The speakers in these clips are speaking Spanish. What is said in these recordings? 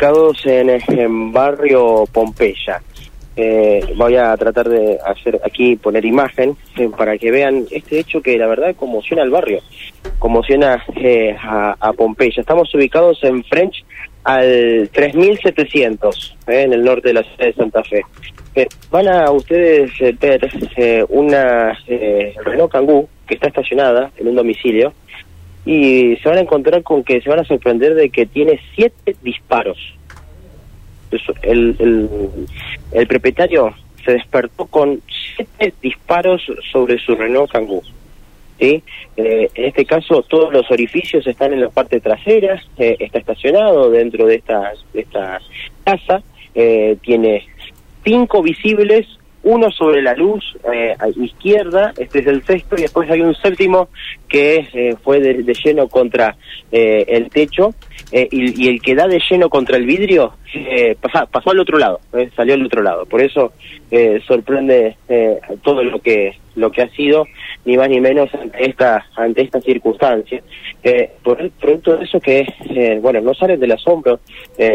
ubicados en, en barrio Pompeya. Eh, voy a tratar de hacer aquí, poner imagen eh, para que vean este hecho que la verdad conmociona al barrio, conmociona eh, a, a, Pompeya. Estamos ubicados en French al 3700, eh, en el norte de la ciudad de Santa Fe. Van a ustedes ver una Renault Kangoo que está estacionada en un domicilio y se van a encontrar con que se van a sorprender de que tiene siete disparos. El, el, propietario se despertó con siete disparos sobre su Renault Kangoo. Eh, en este caso, todos los orificios están en la parte trasera, eh, está estacionado dentro de esta, de esta casa, eh, tiene cinco visibles uno sobre la luz eh, izquierda, este es el sexto, y después hay un séptimo que eh, fue de, de, lleno contra eh, el techo, y, y, el que da de lleno contra el vidrio pasa, pasó al otro lado, salió al otro lado. Por eso sorprende todo lo que lo que ha sido, ni más ni menos ante esta ante esta circunstancia. por el producto de eso que, bueno, no salen del asombro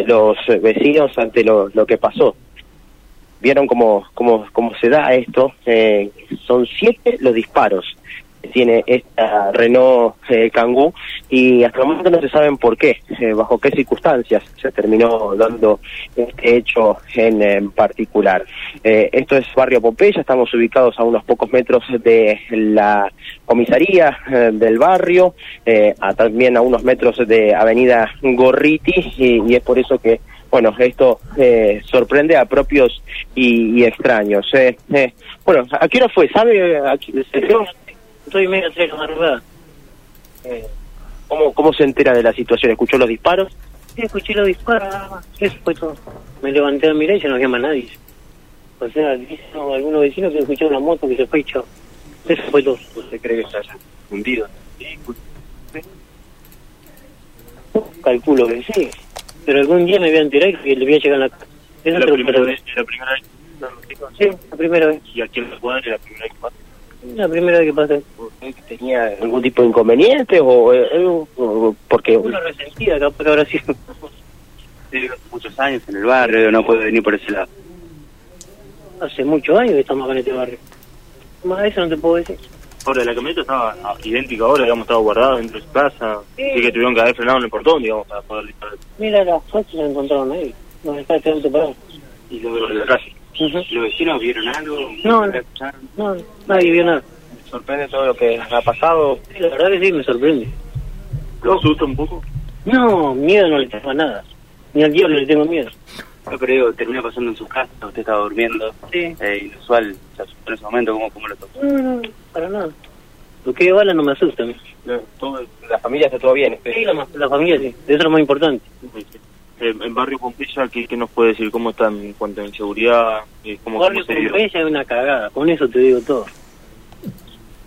los vecinos ante lo, lo que pasó vieron cómo, cómo, cómo se da esto. Eh, son siete los disparos que tiene esta Renault eh, Kangoo y hasta el momento no se saben por qué, eh, bajo qué circunstancias se terminó dando este hecho en, particular. Eh, esto es Barrio Pompeya, estamos ubicados a unos pocos metros de la comisaría eh, del barrio, a, también a unos metros de Avenida Gorriti y es por eso que bueno, esto eh, sorprende a propios y, y extraños. Eh, eh. Bueno, ¿a qué hora fue? ¿Sabe? Estoy medio tres de madrugada. ¿cómo, ¿Cómo se entera de la situación? ¿Escuchó los disparos? Sí, escuché los disparos nada más. Eso fue todo. Me levanté a mirar y ya no había más nadie. O sea, dicen algunos vecinos que escucharon una moto que se fue y chao. Eso fue todo. ¿Usted cree que se haya hundido? Calculo que sí pero algún día me voy a enterar que le voy a llegar a la casa. ¿Es la primera vez? ¿La primera vez? Sí, la primera vez. ¿Y aquí en la cuadra la primera vez que pasa? La primera vez que pasa. ¿Tenía algún tipo de inconveniente o, eh, o porque Una resentida, capaz que habrá sido. muchos años en el barrio, no puede venir por ese lado. Hace muchos años que estamos acá en este barrio. Más de eso no te puedo decir. Ahora, la camioneta estaba ah, idéntica ahora, digamos, estaba guardada dentro de su casa. Sí. Así que tuvieron que haber frenado en el portón, digamos, para poder disparar. Mira, las fotos la encontraron ahí. Donde está este auto parado. Y lo de la calle. Ujú. ¿Los vecinos vieron algo? No, ¿La escucharon? No, nadie vio nada. sorprende todo lo que ha pasado. Sí, la verdad que sí, me sorprende. ¿Lo asusta un poco? No, miedo no le tengo a nada. Ni al diablo le tengo miedo. Yo creo que termina pasando en su casa, usted estaba durmiendo. Sí. Eh, inusual, se asustó en ese momento, ¿cómo, cómo lo tocó? No, no, para nada. Lo que bala no me asusta mí. Todo, la familia está todo bien. Sí, la, la familia sí. Eso es lo más importante. Eh, en Barrio Pompeya, ¿qué, ¿qué nos puede decir? ¿Cómo están en cuanto a inseguridad? Eh, ¿Cómo, Barrio cómo? Pompeya es una cagada, con eso te digo todo.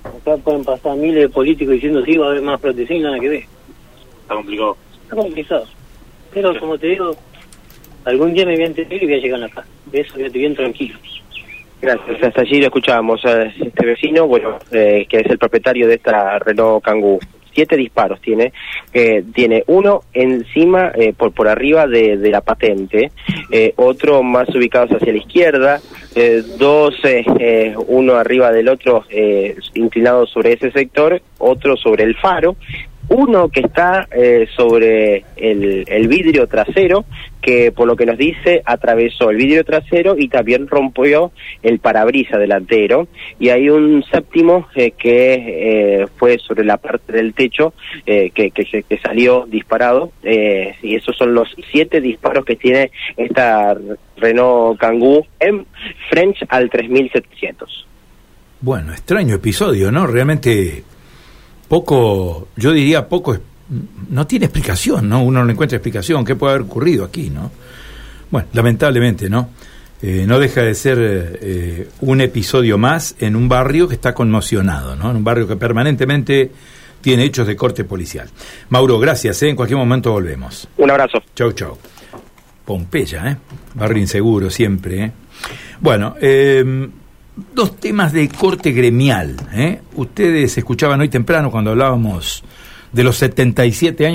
Acá pueden pasar miles de políticos diciendo sí, va a haber más protección y nada que ver. Está complicado. Está complicado. Pero como te digo, algún día me voy a enterar y voy a llegar a la casa. De eso estoy bien tranquilo. Gracias. Hasta allí lo escuchábamos a este vecino, bueno, eh, que es el propietario de esta Renault Kangoo. Siete disparos tiene, eh, tiene uno encima, eh, por por arriba de, la patente, eh, otro más ubicados hacia la izquierda, eh, dos, eh, eh, uno arriba del otro eh, inclinado sobre ese sector, otro sobre el faro, uno que está eh, sobre el, vidrio trasero, que por lo que nos dice atravesó el vidrio trasero y también rompió el parabrisa delantero. Y hay un séptimo eh, que eh, fue sobre la parte del techo eh, que, que salió disparado. eh, y esos son los siete disparos que tiene esta Renault Kangoo en French al 3700. Bueno, extraño episodio, ¿no? Realmente poco, yo diría poco, no tiene explicación, ¿no? Uno no encuentra explicación, ¿qué puede haber ocurrido aquí, ¿no? Bueno, lamentablemente, ¿no? Eh, no deja de ser eh, un episodio más en un barrio que está conmocionado, ¿no? En un barrio que permanentemente tiene hechos de corte policial. Mauro, gracias, ¿eh? En cualquier momento volvemos. Un abrazo. Chau, chau. Pompeya, ¿eh? Barrio inseguro siempre, ¿eh? Bueno, eh, dos temas de corte gremial, ¿eh? Ustedes escuchaban hoy temprano cuando hablábamos de los 77 años